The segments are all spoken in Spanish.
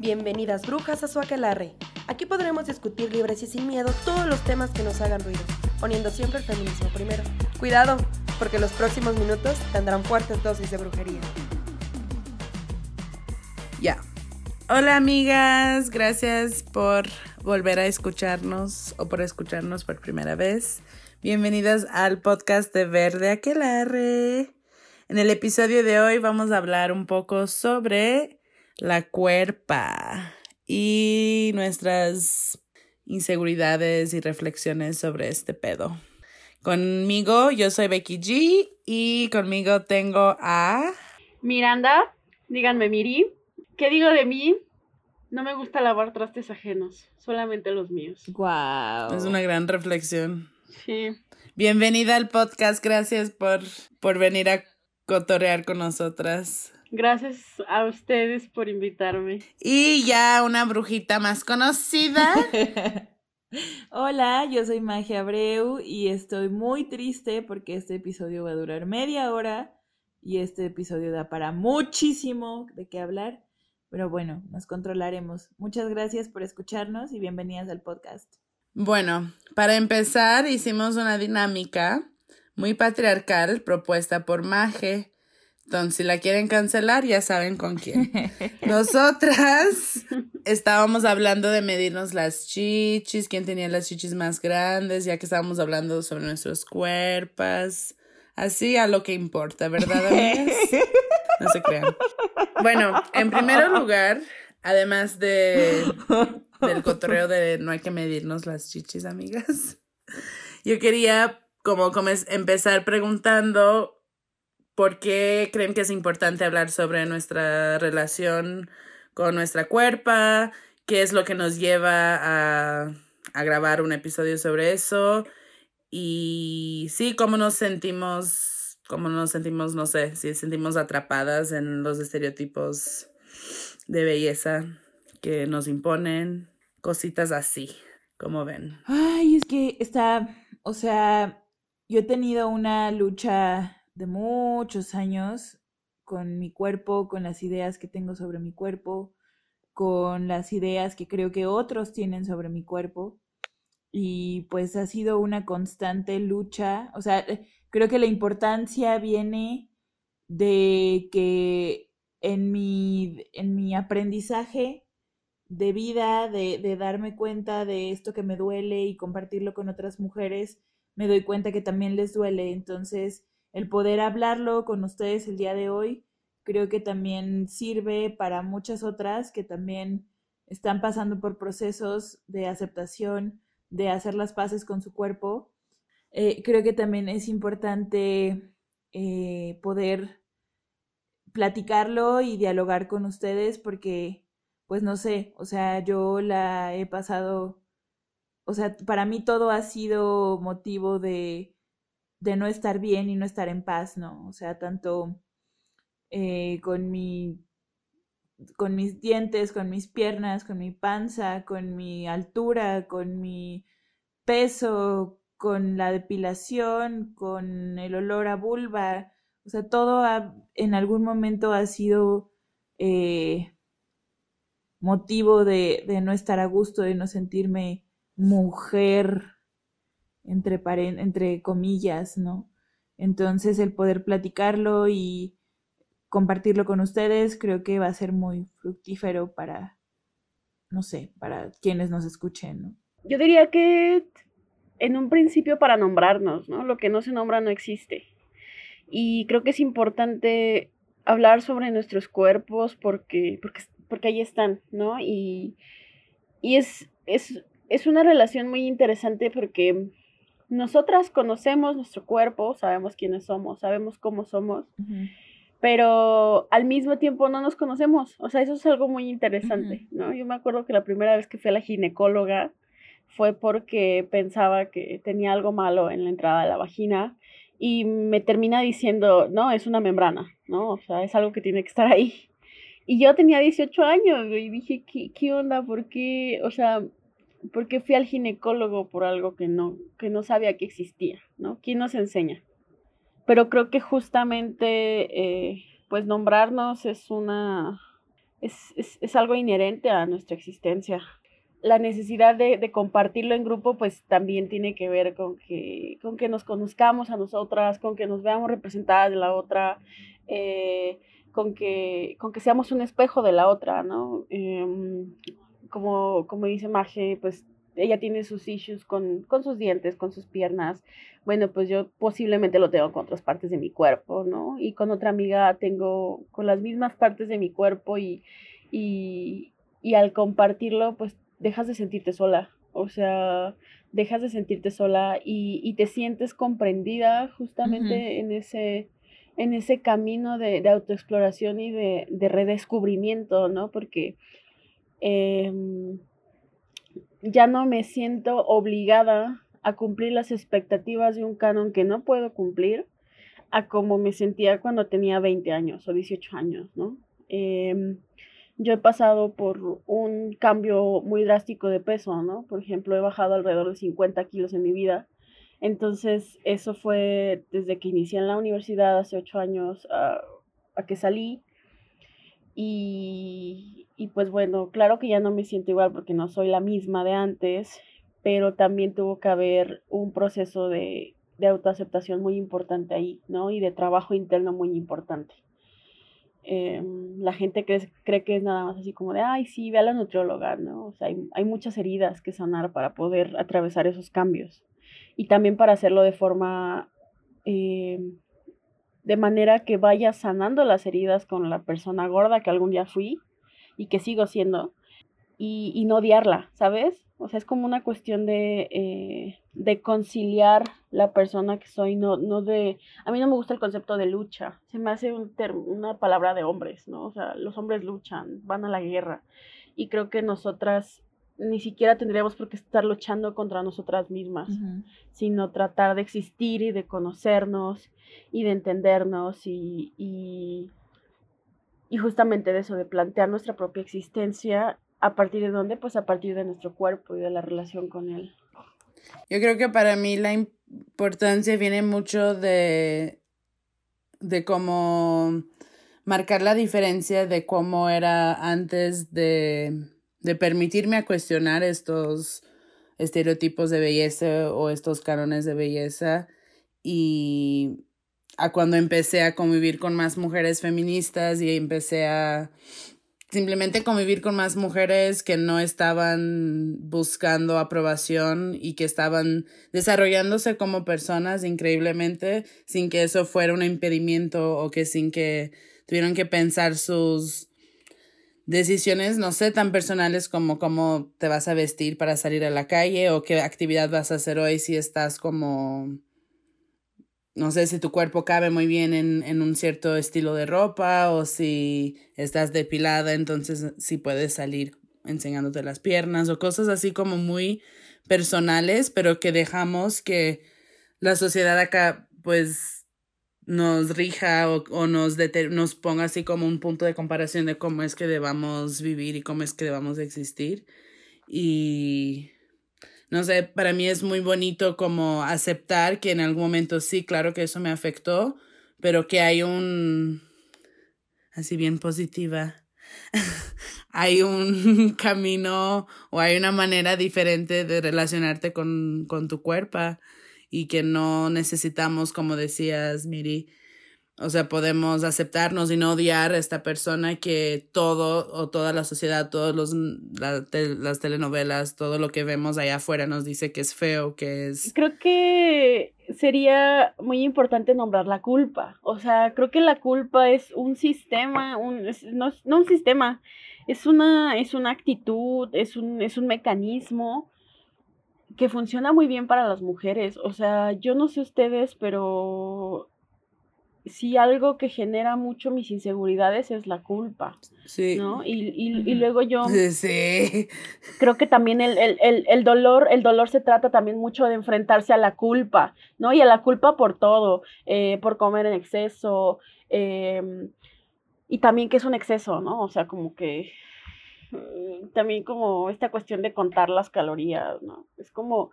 Bienvenidas brujas a su aquelarre. Aquí podremos discutir libres y sin miedo todos los temas que nos hagan ruido, poniendo siempre el feminismo primero. Cuidado, porque los próximos minutos tendrán fuertes dosis de brujería. Ya. Hola amigas, gracias por volver a escucharnos o por escucharnos por primera vez. Bienvenidas al podcast de Verde Aquelarre. En el episodio de hoy vamos a hablar un poco sobre la cuerpa y nuestras inseguridades y reflexiones sobre este pedo. Conmigo, yo soy Becky G y conmigo tengo a Miranda, díganme Miri, ¿qué digo de mí? No me gusta lavar trastes ajenos, solamente los míos. Wow. Es una gran reflexión. Sí. Bienvenida al podcast, gracias por, por venir a cotorear con nosotras. Gracias a ustedes por invitarme. Y ya una brujita más conocida. Hola, yo soy Magia Abreu y estoy muy triste porque este episodio va a durar media hora y este episodio da para muchísimo de qué hablar. Pero bueno, nos controlaremos. Muchas gracias por escucharnos y bienvenidas al podcast. Bueno, para empezar hicimos una dinámica muy patriarcal propuesta por Maje entonces, si la quieren cancelar, ya saben con quién. Nosotras estábamos hablando de medirnos las chichis, quién tenía las chichis más grandes, ya que estábamos hablando sobre nuestros cuerpos. Así a lo que importa, ¿verdad, amigas? No se crean. Bueno, en primer lugar, además de del cotorreo de no hay que medirnos las chichis, amigas, yo quería como, empezar preguntando ¿Por qué creen que es importante hablar sobre nuestra relación con nuestra cuerpa? ¿Qué es lo que nos lleva a, a grabar un episodio sobre eso? Y sí, cómo nos sentimos, cómo nos sentimos, no sé, si sentimos atrapadas en los estereotipos de belleza que nos imponen, cositas así, como ven. Ay, es que está, o sea, yo he tenido una lucha de muchos años con mi cuerpo, con las ideas que tengo sobre mi cuerpo, con las ideas que creo que otros tienen sobre mi cuerpo. Y pues ha sido una constante lucha. O sea, eh, creo que la importancia viene de que en mi, en mi aprendizaje de vida, de, de darme cuenta de esto que me duele y compartirlo con otras mujeres, me doy cuenta que también les duele. Entonces, el poder hablarlo con ustedes el día de hoy, creo que también sirve para muchas otras que también están pasando por procesos de aceptación, de hacer las paces con su cuerpo. Eh, creo que también es importante eh, poder platicarlo y dialogar con ustedes porque, pues no sé, o sea, yo la he pasado, o sea, para mí todo ha sido motivo de de no estar bien y no estar en paz, ¿no? O sea, tanto eh, con mi con mis dientes, con mis piernas, con mi panza, con mi altura, con mi peso, con la depilación, con el olor a vulva, o sea, todo en algún momento ha sido eh, motivo de, de no estar a gusto, de no sentirme mujer entre, entre comillas, ¿no? Entonces el poder platicarlo y compartirlo con ustedes creo que va a ser muy fructífero para, no sé, para quienes nos escuchen, ¿no? Yo diría que en un principio para nombrarnos, ¿no? Lo que no se nombra no existe. Y creo que es importante hablar sobre nuestros cuerpos porque, porque, porque ahí están, ¿no? Y, y es, es, es una relación muy interesante porque nosotras conocemos nuestro cuerpo, sabemos quiénes somos, sabemos cómo somos, pero al mismo tiempo no nos conocemos. O sea, eso es algo muy interesante, ¿no? Yo me acuerdo que la primera vez que fui a la ginecóloga fue porque pensaba que tenía algo malo en la entrada de la vagina y me termina diciendo, no, es una membrana, ¿no? O sea, es algo que tiene que estar ahí. Y yo tenía 18 años y dije, ¿qué, qué onda? ¿Por qué? O sea, porque fui al ginecólogo por algo que no, que no sabía que existía, ¿no? ¿Quién nos enseña? Pero creo que justamente, eh, pues nombrarnos es una, es, es, es algo inherente a nuestra existencia la necesidad de, de, compartirlo en grupo, pues también tiene que ver con que, con que nos conozcamos a nosotras, con que nos veamos representadas de la otra, eh, con, que, con que seamos un espejo de la otra, ¿no? Eh, como, como dice Maje, pues ella tiene sus issues con, con sus dientes, con sus piernas. Bueno, pues yo posiblemente lo tengo con otras partes de mi cuerpo, ¿no? Y con otra amiga tengo con las mismas partes de mi cuerpo y, y, y al compartirlo, pues dejas de sentirte sola, o sea, dejas de sentirte sola y, y te sientes comprendida justamente en, ese, en ese camino de, de autoexploración y de, de, redescubrimiento, ¿no? Porque eh, ya no me siento obligada a cumplir las expectativas de un canon que no puedo cumplir a como me sentía cuando tenía 20 años o 18 años, ¿no? Eh, yo he pasado por un cambio muy drástico de peso, ¿no? Por ejemplo, he bajado alrededor de 50 kilos en mi vida. Entonces, eso fue desde que inicié en la universidad hace ocho años a, a que salí. Y, y, pues bueno, claro que ya no me siento igual porque no soy la misma de antes, pero también tuvo que haber un proceso de, de autoaceptación muy importante ahí, ¿no? Y de trabajo interno muy importante. Eh, la gente cree, cree, que es nada más así como de, ay, sí, ve a la nutrióloga, ¿no? O sea, hay, hay, muchas heridas que sanar para poder atravesar esos cambios. Y también para hacerlo de forma, eh, de manera que vaya sanando las heridas con la persona gorda que algún día fui y que sigo siendo, y, y no odiarla, ¿sabes? O sea, es como una cuestión de, eh, de conciliar la persona que soy, no, no de... A mí no me gusta el concepto de lucha, se me hace un una palabra de hombres, ¿no? O sea, los hombres luchan, van a la guerra. Y creo que nosotras ni siquiera tendríamos por qué estar luchando contra nosotras mismas, uh -huh. sino tratar de existir y de conocernos y de entendernos y, y, y justamente de eso, de plantear nuestra propia existencia ¿A partir de dónde? Pues a partir de nuestro cuerpo y de la relación con él. Yo creo que para mí la importancia viene mucho de, de cómo marcar la diferencia de cómo era antes de, de permitirme a cuestionar estos estereotipos de belleza o estos cánones de belleza y a cuando empecé a convivir con más mujeres feministas y empecé a simplemente convivir con más mujeres que no estaban buscando aprobación y que estaban desarrollándose como personas increíblemente sin que eso fuera un impedimento o que sin que tuvieron que pensar sus decisiones, no sé, tan personales como cómo te vas a vestir para salir a la calle o qué actividad vas a hacer hoy si estás como no sé si tu cuerpo cabe muy bien en, en, un cierto estilo de ropa o si estás depilada, entonces si puedes salir enseñándote las piernas o cosas así como muy personales, pero que dejamos que la sociedad acá pues nos rija o, o nos, nos ponga así como un punto de comparación de cómo es que debamos vivir y cómo es que debamos existir. Y no sé, para mí es muy bonito como aceptar que en algún momento sí, claro que eso me afectó, pero que hay un, así bien positiva, hay un camino o hay una manera diferente de relacionarte con, con tu cuerpo y que no necesitamos, como decías, Miri, o sea, podemos aceptarnos y no odiar a esta persona que todo o toda la sociedad, todos los la, te, las telenovelas, todo lo que vemos allá afuera nos dice que es feo, que es Creo que sería muy importante nombrar la culpa. O sea, creo que la culpa es un sistema, un no, no un sistema, es una es una actitud, es un es un mecanismo que funciona muy bien para las mujeres. O sea, yo no sé ustedes, pero sí algo que genera mucho mis inseguridades es la culpa. Sí. ¿No? Y, y, y luego yo sí. creo que también el, el, el, el, dolor, el dolor se trata también mucho de enfrentarse a la culpa, ¿no? Y a la culpa por todo, eh, por comer en exceso, eh, y también que es un exceso, ¿no? O sea, como que también como esta cuestión de contar las calorías, ¿no? Es como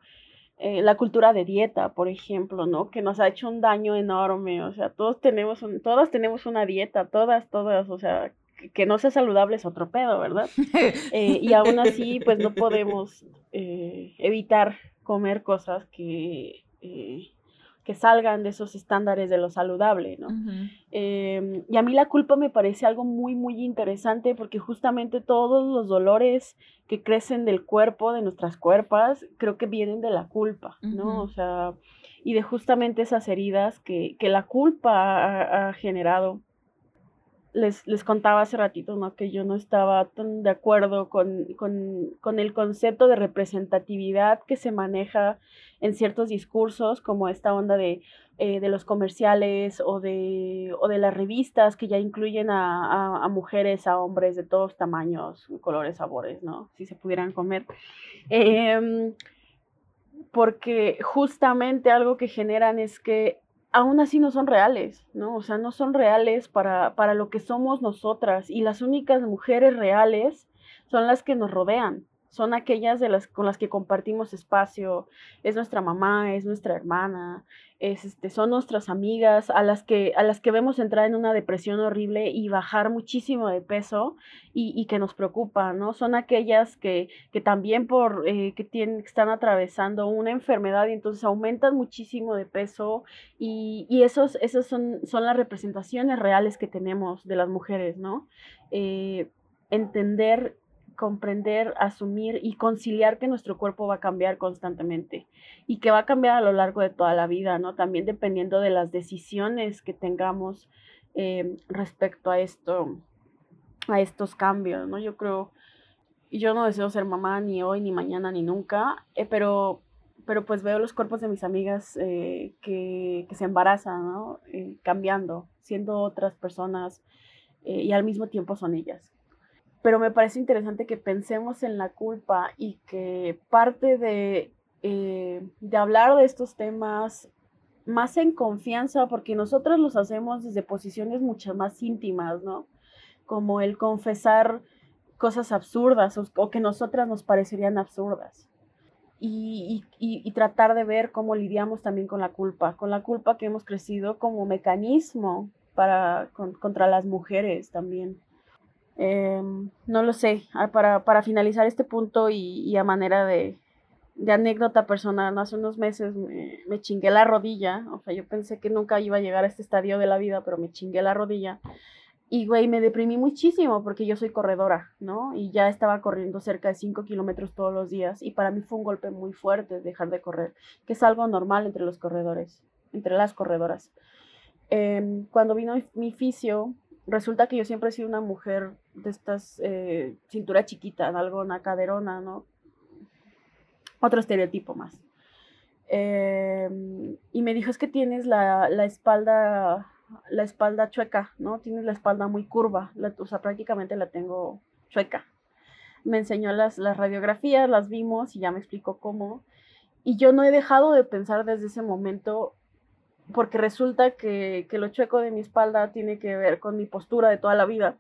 eh, la cultura de dieta, por ejemplo, ¿no? Que nos ha hecho un daño enorme, o sea, todos tenemos, un, todas tenemos una dieta, todas, todas, o sea, que no sea saludable es otro pedo, ¿verdad? Eh, y aún así, pues no podemos eh, evitar comer cosas que, eh, que salgan de esos estándares de lo saludable, ¿no? Em, y a mí la culpa me parece algo muy, muy interesante porque justamente todos los dolores que crecen del cuerpo, de nuestras cuerpas, creo que vienen de la culpa, ¿no? O sea, y de justamente esas heridas que, que la culpa ha generado les, contaba hace ratito, ¿no? Que yo no estaba tan de acuerdo con, el concepto de representatividad que se maneja en ciertos discursos, como esta onda de, eh, los comerciales o de, o de las revistas que ya incluyen a, mujeres, a hombres de todos tamaños, colores, sabores, ¿no? Si se pudieran comer. Em, porque justamente algo que generan es que aún así no son reales, ¿no? O sea, no son reales para, para lo que somos nosotras y las únicas mujeres reales son las que nos rodean, son aquellas de las con las que compartimos espacio, es nuestra mamá, es nuestra hermana, es, este, son nuestras amigas a las, que, a las que vemos entrar en una depresión horrible y bajar muchísimo de peso y, que nos preocupa, ¿no? Son aquellas que, que también por, eh, que, tienen, están atravesando una enfermedad y entonces aumentan muchísimo de peso y, y esos, esos son, son las representaciones reales que tenemos de las mujeres, ¿no? Eh, entender comprender, asumir y conciliar que nuestro cuerpo va a cambiar constantemente y que va a cambiar a lo largo de toda la vida, ¿no? También dependiendo de las decisiones que tengamos eh, respecto a esto, a estos cambios, ¿no? Yo creo, yo no deseo ser mamá ni hoy, ni mañana, ni nunca, eh, pero, pero pues veo los cuerpos de mis amigas eh, que, que, se embarazan, ¿no? cambiando, siendo otras personas y al mismo tiempo son ellas pero me parece interesante que pensemos en la culpa y que parte de, eh, de hablar de estos temas más en confianza, porque nosotros los hacemos desde posiciones mucho más íntimas, ¿no? Como el confesar cosas absurdas o, que nosotras nos parecerían absurdas. Y, y, tratar de ver cómo lidiamos también con la culpa, con la culpa que hemos crecido como mecanismo para, contra las mujeres también. Em, no lo sé, ah, para, para, finalizar este punto y, a manera de, anécdota personal, hace unos meses me, me, chingué la rodilla, o sea, yo pensé que nunca iba a llegar a este estadio de la vida, pero me chingué la rodilla. Y, güey, me deprimí muchísimo porque yo soy corredora, ¿no? Y ya estaba corriendo cerca de 5 kilómetros todos los días y para mí fue un golpe muy fuerte dejar de correr, que es algo normal entre los corredores, entre las corredoras. Em, cuando vino mi fisio, resulta que yo siempre he sido una mujer de estas eh, cintura chiquita, una caderona, ¿no? Otro estereotipo más. Em, y me dijo, es que tienes la, espalda, la espalda chueca, ¿no? Tienes la espalda muy curva, o sea, prácticamente la tengo chueca. Me enseñó las, las radiografías, las vimos y ya me explicó cómo. Y yo no he dejado de pensar desde ese momento porque resulta que, lo chueco de mi espalda tiene que ver con mi postura de toda la vida.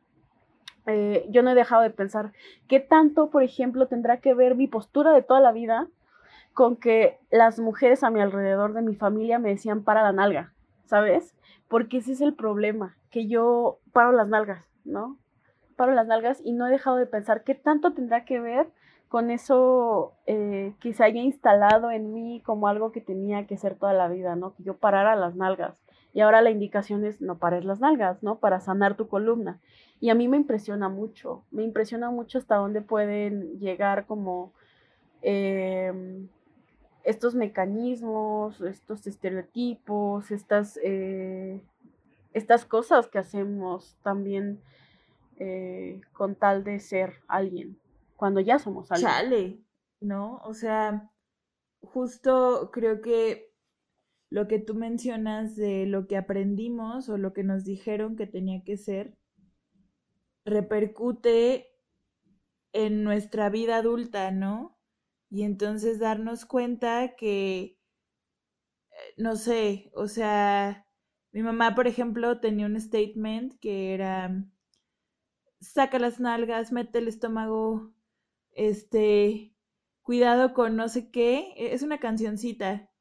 Eh, yo no he dejado de pensar qué tanto, por ejemplo, tendrá que ver mi postura de toda la vida con que las mujeres a mi alrededor de mi familia me decían para la nalga, ¿sabes? Porque ese es el problema, que yo paro las nalgas, ¿no? Paro las nalgas y no he dejado de pensar qué tanto tendrá que ver con eso eh, que se haya instalado en mí como algo que tenía que ser toda la vida, ¿no? Que yo parara las nalgas. Y ahora la indicación es no pares las nalgas, ¿no? Para sanar tu columna. Y a mí me impresiona mucho, me impresiona mucho hasta dónde pueden llegar como em, estos mecanismos, estos estereotipos, estas, eh, estas cosas que hacemos también eh, con tal de ser alguien cuando ya somos. Chale, ¿no? O sea, justo creo que lo que tú mencionas de lo que aprendimos o lo que nos dijeron que tenía que ser, repercute en nuestra vida adulta, ¿no? Y entonces darnos cuenta que, eh, no sé, o sea, mi mamá, por ejemplo, tenía un statement que era, saca las nalgas, mete el estómago este, cuidado con no sé qué, e, es una cancioncita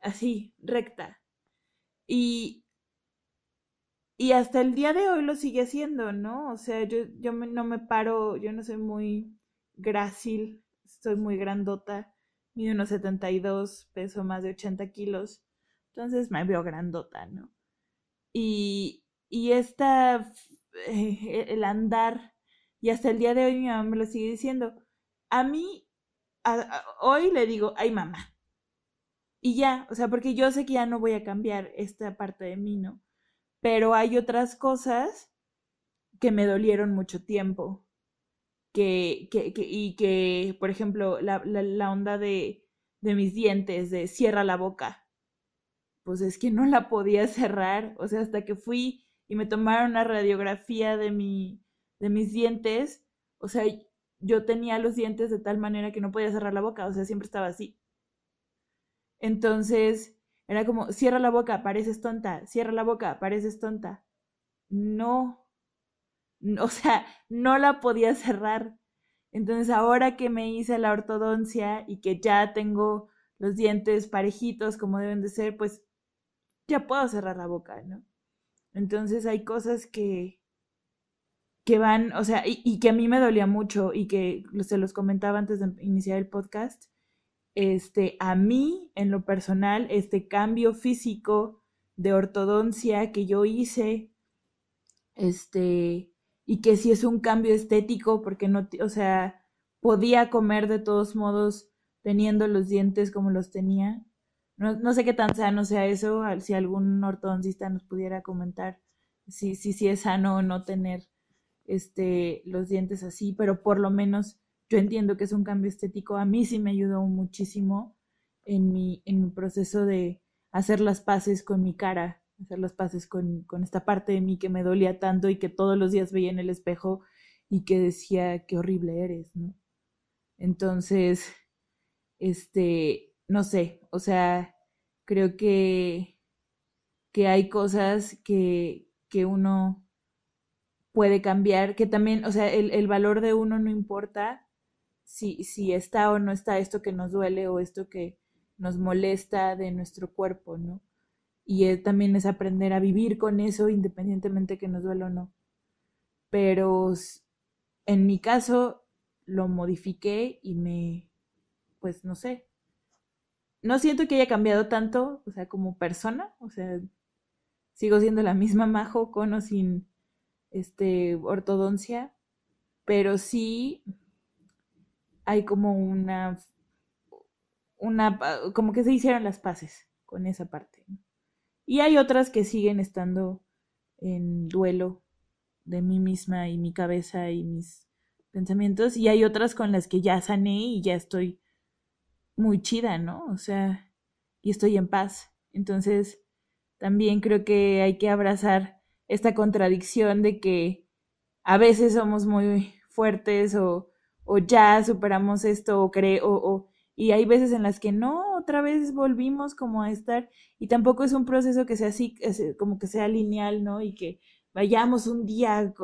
así, recta. Y y hasta el día de hoy lo sigue haciendo, ¿no? O sea, yo, yo no me paro, yo no soy muy grácil, soy muy grandota, mido unos 72, peso más de 80 kilos, entonces me veo grandota, ¿no? Y, y esta, eh, el andar, y hasta el día de hoy mi mamá me lo sigue diciendo, a mí, hoy le digo, ay mamá, y ya, o sea, porque yo sé que ya no voy a cambiar esta parte de mí, ¿no? pero hay otras cosas que me dolieron mucho tiempo. Que, que, que y que, por ejemplo, la, la, onda de, de mis dientes, de cierra la boca. Pues es que no la podía cerrar. O sea, hasta que fui y me tomaron una radiografía de, mi, de mis dientes, o sea, yo tenía los dientes de tal manera que no podía cerrar la boca, o sea, siempre estaba así. Entonces, era como, cierra la boca, pareces tonta, cierra la boca, pareces tonta. No, o sea, no la podía cerrar. Entonces ahora que me hice la ortodoncia y que ya tengo los dientes parejitos como deben de ser, pues ya puedo cerrar la boca, ¿no? Entonces hay cosas que, que van, o sea, y, que a mí me dolía mucho y que se los comentaba antes de iniciar el podcast, este, a mí, en lo personal, este cambio físico de ortodoncia que yo hice, este, y que si es un cambio estético, porque no, o sea, podía comer de todos modos teniendo los dientes como los tenía. No, no sé qué tan sano sea eso, si algún ortodoncista nos pudiera comentar si, si, si es sano o no tener este, los dientes así, pero por lo menos yo entiendo que es un cambio estético, a mí sí me ayudó muchísimo en mi, en mi proceso de hacer las paces con mi cara, hacer las paces con, con esta parte de mí que me dolía tanto y que todos los días veía en el espejo y que decía, qué horrible eres, ¿no? Entonces, este, no sé, o sea, creo que, que hay cosas que, que uno puede cambiar, que también, o sea, el, el valor de uno no importa si, si está o no está esto que nos duele o esto que nos molesta de nuestro cuerpo, ¿no? Y también es aprender a vivir con eso independientemente que nos duele o no. Pero en mi caso lo modifiqué y me, pues no sé, no siento que haya cambiado tanto, o sea, como persona, o sea, sigo siendo la misma Majo con o sin este ortodoncia, pero sí hay como una, una, como que se hicieron las paces con esa parte. Y hay otras que siguen estando en duelo de mí misma y mi cabeza y mis pensamientos. Y hay otras con las que ya sané y ya estoy muy chida, ¿no? O sea, y estoy en paz. Entonces, también creo que hay que abrazar esta contradicción de que a veces somos muy fuertes o o ya superamos esto o creo o, y hay veces en las que no, otra vez volvimos como a estar y tampoco es un proceso que sea así, como que sea lineal, ¿no? Y que vayamos un día a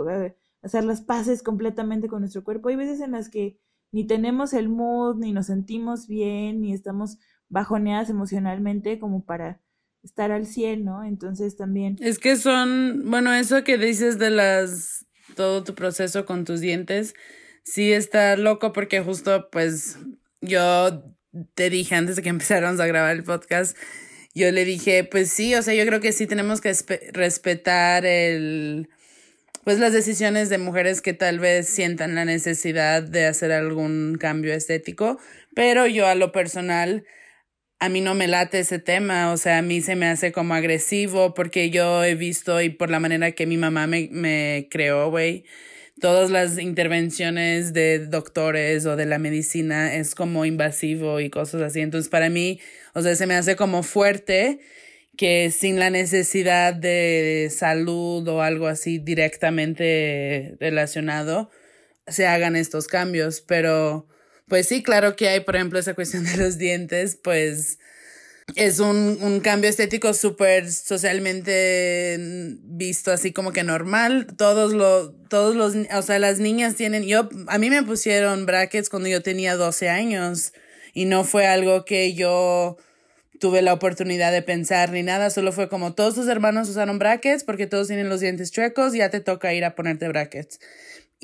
hacer las paces completamente con nuestro cuerpo. Hay veces en las que ni tenemos el mood, ni nos sentimos bien, ni estamos bajoneadas emocionalmente como para estar al 100, ¿no? Entonces también... Es que son, bueno, eso que dices de las, todo tu proceso con tus dientes, sí está loco porque justo pues yo te dije antes de que empezáramos a grabar el podcast, yo le dije, pues sí, o sea, yo creo que sí tenemos que respetar el, pues las decisiones de mujeres que tal vez sientan la necesidad de hacer algún cambio estético, pero yo a lo personal, a mí no me late ese tema, o sea, a mí se me hace como agresivo porque yo he visto y por la manera que mi mamá me, me creó, güey, todas las intervenciones de doctores o de la medicina es como invasivo y cosas así. Entonces, para mí, o sea, se me hace como fuerte que sin la necesidad de salud o algo así directamente relacionado se hagan estos cambios. Pero, pues sí, claro que hay, por ejemplo, esa cuestión de los dientes, pues es un, un cambio estético súper socialmente visto así como que normal. Todos los, todos los, o sea, las niñas tienen, yo, a mí me pusieron brackets cuando yo tenía 12 años y no fue algo que yo tuve la oportunidad de pensar ni nada, solo fue como todos tus hermanos usaron brackets porque todos tienen los dientes chuecos, ya te toca ir a ponerte brackets.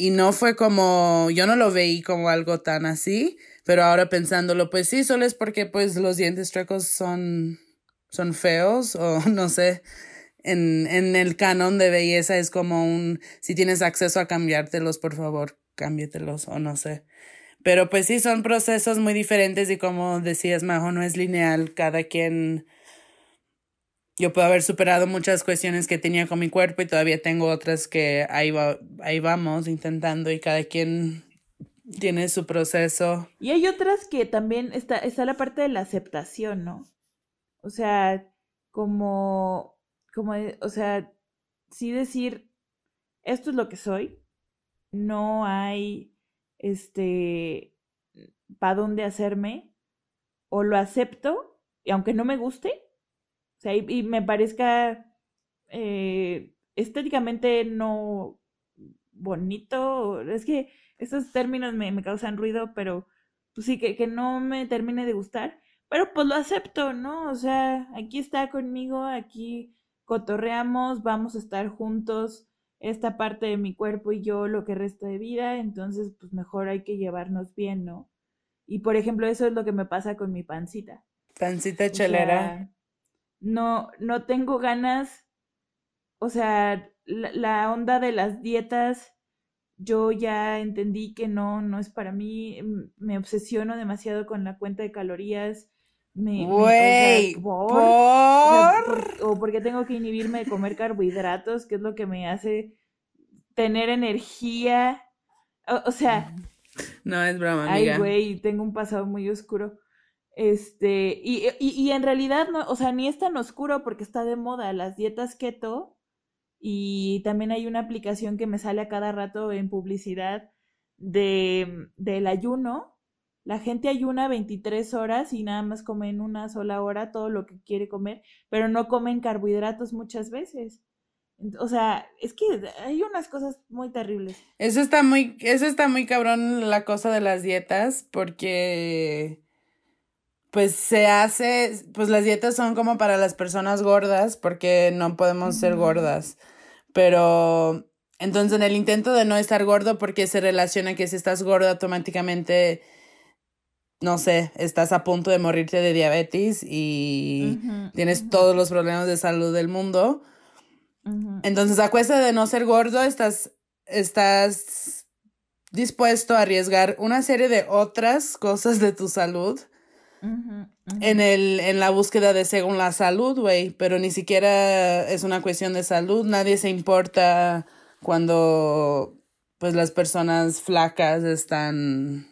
Y no fue como, yo no lo veí como algo tan así, pero ahora pensándolo, pues sí, solo es porque pues los dientes chuecos son, son feos o no sé. En, en el canon de belleza es como un, si tienes acceso a cambiártelos, por favor, cámbietelos o no sé. Pero pues sí, son procesos muy diferentes y como decías, Majo, no es lineal. Cada quien... Yo puedo haber superado muchas cuestiones que tenía con mi cuerpo y todavía tengo otras que ahí, va, ahí vamos intentando y cada quien tiene su proceso. Y hay otras que también está, está la parte de la aceptación, ¿no? O sea, como, como, o sea, sí decir, esto es lo que soy, no hay este, para dónde hacerme, o lo acepto, y aunque no me guste, o sea, y, me parezca eh, estéticamente no bonito, es que esos términos me, me causan ruido, pero pues sí, que, que no me termine de gustar, pero pues lo acepto, ¿no? O sea, aquí está conmigo, aquí cotorreamos, vamos a estar juntos, esta parte de mi cuerpo y yo lo que resta de vida, entonces pues mejor hay que llevarnos bien, ¿no? Y por ejemplo, eso es lo que me pasa con mi pancita. Pancita chelera. No, no tengo ganas, o sea, la, la, onda de las dietas, yo ya entendí que no, no es para mí, me obsesiono demasiado con la cuenta de calorías. Me, Güey, por, o porque tengo que inhibirme de comer carbohidratos, que es lo que me hace tener energía. O, sea. No es broma, amiga. Ay, güey, tengo un pasado muy oscuro. Este, y, y, y, en realidad, no, o sea, ni es tan oscuro porque está de moda las dietas keto. Y también hay una aplicación que me sale a cada rato en publicidad de, del ayuno la gente ayuna 23 horas y nada más come en una sola hora todo lo que quiere comer, pero no comen carbohidratos muchas veces. O sea, es que hay unas cosas muy terribles. Eso está muy, eso está muy cabrón la cosa de las dietas, porque pues se hace, pues las dietas son como para las personas gordas, porque no podemos ser gordas. Pero entonces en el intento de no estar gordo, porque se relaciona que si estás gordo automáticamente no sé, estás a punto de morirte de diabetes y tienes todos los problemas de salud del mundo. Entonces, a cuesta de no ser gordo, estás, estás dispuesto a arriesgar una serie de otras cosas de tu salud en, el, en la búsqueda de según la salud, güey, pero ni siquiera es una cuestión de salud, nadie se importa cuando pues las personas flacas están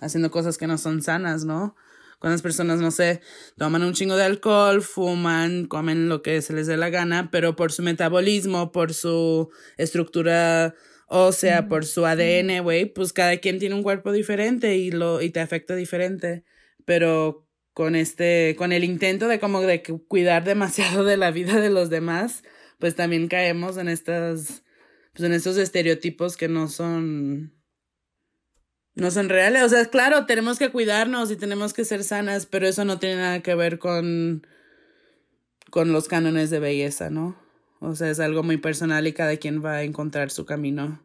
haciendo cosas que no son sanas, ¿no? Cuando las personas, no sé, toman un chingo de alcohol, fuman, comen lo que se les dé la gana, pero por su metabolismo, por su estructura ósea, por su ADN, güey, pues cada quien tiene un cuerpo diferente y lo, y te afecta diferente. Pero con este, con el intento de como de cuidar demasiado de la vida de los demás, pues también caemos en estas, pues en estos estereotipos que no son, no son reales. O sea, claro, tenemos que cuidarnos y tenemos que ser sanas, pero eso no tiene nada que ver con, con los cánones de belleza, ¿no? O sea, es algo muy personal y cada quien va a encontrar su camino.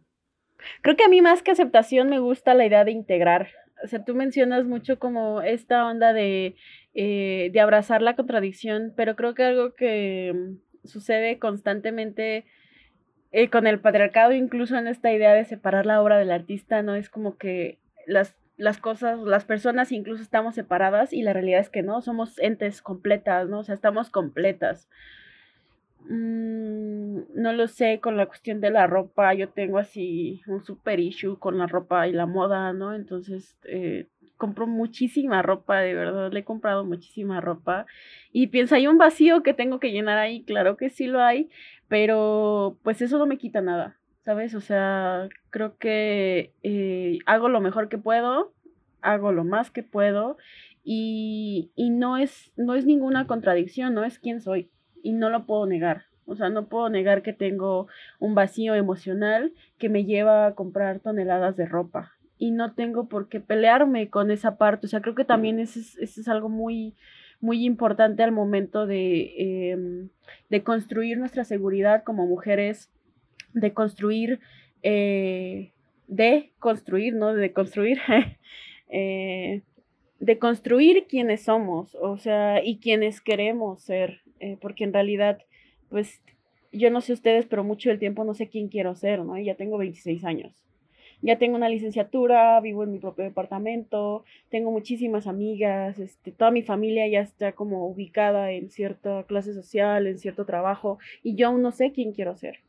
Creo que a mí más que aceptación me gusta la idea de integrar. O sea, tú mencionas mucho como esta onda de, eh, de abrazar la contradicción, pero creo que algo que sucede constantemente eh, con el patriarcado, incluso en esta idea de separar la obra del artista, ¿no? Es como que las, las cosas, las personas incluso estamos separadas y la realidad es que no, somos entes completas, ¿no? O sea, estamos completas. Mm, no lo sé, con la cuestión de la ropa, yo tengo así un super issue con la ropa y la moda, ¿no? Entonces, eh, compro muchísima ropa, de verdad, le he comprado muchísima ropa y piensa, hay un vacío que tengo que llenar ahí, claro que sí lo hay, pero pues eso no me quita nada, ¿sabes? O sea, creo que eh, hago lo mejor que puedo, hago lo más que puedo y, y no, es, no es ninguna contradicción, no es quién soy y no lo puedo negar. O sea, no puedo negar que tengo un vacío emocional que me lleva a comprar toneladas de ropa y no tengo por qué pelearme con esa parte. O sea, creo que también eso es, eso es algo muy, muy importante al momento de, em, de construir nuestra seguridad como mujeres, de construir, eh, de construir, ¿no? De construir, eh, de construir quienes somos, o sea, y quienes queremos ser, eh, porque en realidad, pues, yo no sé ustedes, pero mucho del tiempo no sé quién quiero ser, ¿no? Y ya tengo 26 años ya tengo una licenciatura, vivo en mi propio departamento, tengo muchísimas amigas, este, toda mi familia ya está como ubicada en cierta clase social, en cierto trabajo, y yo aún no sé quién quiero ser.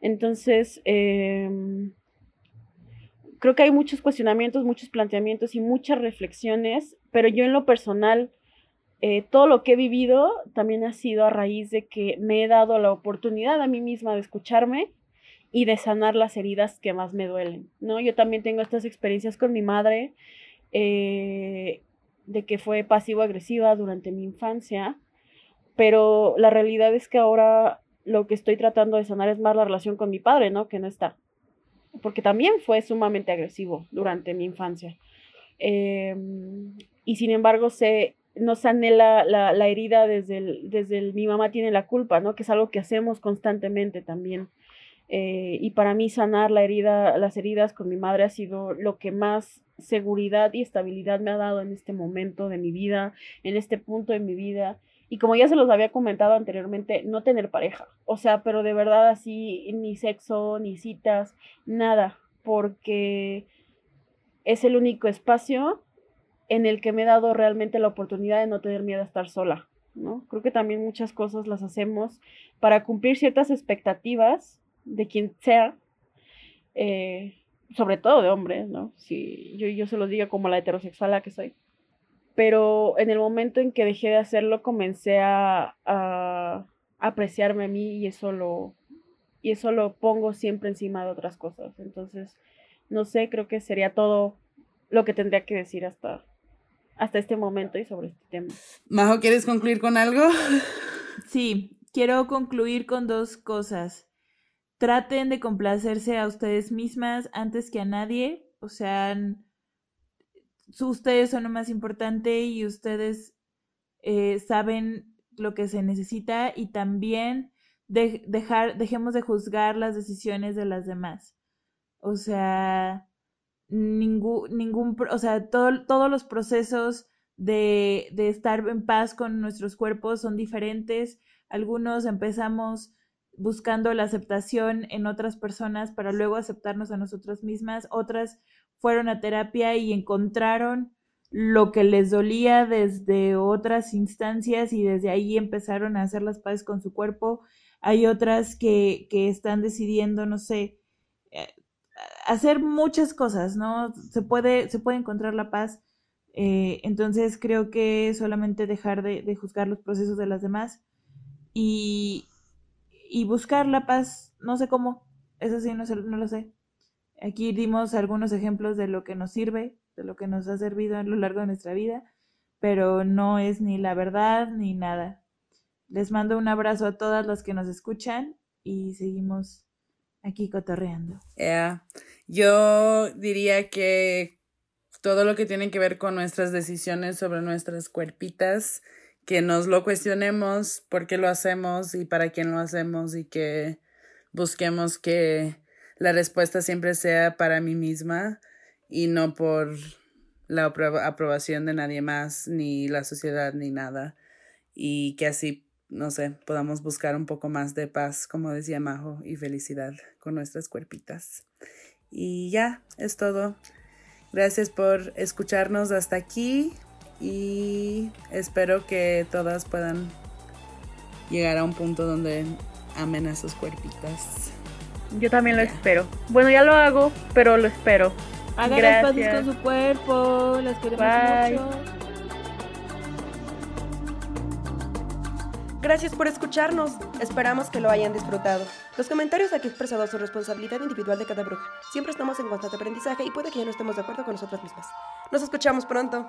Entonces, em, creo que hay muchos cuestionamientos, muchos planteamientos y muchas reflexiones, pero yo en lo personal, eh, todo lo que he vivido también ha sido a raíz de que me he dado la oportunidad a mí misma de escucharme y de sanar las heridas que más me duelen, ¿no? Yo también tengo estas experiencias con mi madre, eh, de que fue pasivo-agresiva durante mi infancia, pero la realidad es que ahora lo que estoy tratando de sanar es más la relación con mi padre, ¿no? Que no está, porque también fue sumamente agresivo durante mi infancia. Em, y sin embargo, se, no sané la, la, herida desde, el, desde el, mi mamá tiene la culpa, ¿no? Que es algo que hacemos constantemente también. Eh, y para mí sanar la herida, las heridas con mi madre ha sido lo que más seguridad y estabilidad me ha dado en este momento de mi vida, en este punto de mi vida. Y como ya se los había comentado anteriormente, no tener pareja. O sea, pero de verdad así, ni sexo, ni citas, nada. Porque es el único espacio en el que me he dado realmente la oportunidad de no tener miedo a estar sola. ¿no? Creo que también muchas cosas las hacemos para cumplir ciertas expectativas de quien sea, eh, sobre todo de hombres, ¿no? Si yo, yo se los digo como la heterosexual que soy. Pero en el momento en que dejé de hacerlo, comencé a, a, apreciarme a mí y eso lo, y eso lo pongo siempre encima de otras cosas. Entonces, no sé, creo que sería todo lo que tendría que decir hasta, hasta este momento y sobre este tema. Majo, ¿quieres concluir con algo? Sí, quiero concluir con dos cosas traten de complacerse a ustedes mismas antes que a nadie, o sea, ustedes son lo más importante y ustedes eh, saben lo que se necesita y también dejar, dejemos de juzgar las decisiones de las demás. O sea, ningún, ningún, o sea, todos los procesos de, de estar en paz con nuestros cuerpos son diferentes. Algunos empezamos buscando la aceptación en otras personas para luego aceptarnos a nosotras mismas. Otras fueron a terapia y encontraron lo que les dolía desde otras instancias y desde ahí empezaron a hacer las paces con su cuerpo. Hay otras que, que están decidiendo, no sé, hacer muchas cosas, ¿no? Se puede, se puede encontrar la paz. Eh, entonces creo que solamente dejar de, juzgar los procesos de las demás y, y buscar la paz, no sé cómo, eso sí, no, no lo sé. Aquí dimos algunos ejemplos de lo que nos sirve, de lo que nos ha servido a lo largo de nuestra vida, pero no es ni la verdad ni nada. Les mando un abrazo a todas las que nos escuchan y seguimos aquí cotorreando. Yo diría que todo lo que tiene que ver con nuestras decisiones sobre nuestras cuerpitas, que nos lo cuestionemos por qué lo hacemos y para quién lo hacemos y que busquemos que la respuesta siempre sea para mí misma y no por la aprobación de nadie más, ni la sociedad, ni nada. Y que así, no sé, podamos buscar un poco más de paz, como decía Majo, y felicidad con nuestras cuerpitas. Y ya, es todo. Gracias por escucharnos hasta aquí y espero que todas puedan llegar a un punto donde amen a sus cuerpitas. Yo también lo espero. Bueno, ya lo hago, pero lo espero. Hagan las con su cuerpo, las queremos mucho. Gracias por escucharnos. Esperamos que lo hayan disfrutado. Los comentarios aquí expresados son responsabilidad individual de cada bruja. Siempre estamos en constante aprendizaje y puede que ya no estemos de acuerdo con nosotras mismas. Nos escuchamos pronto.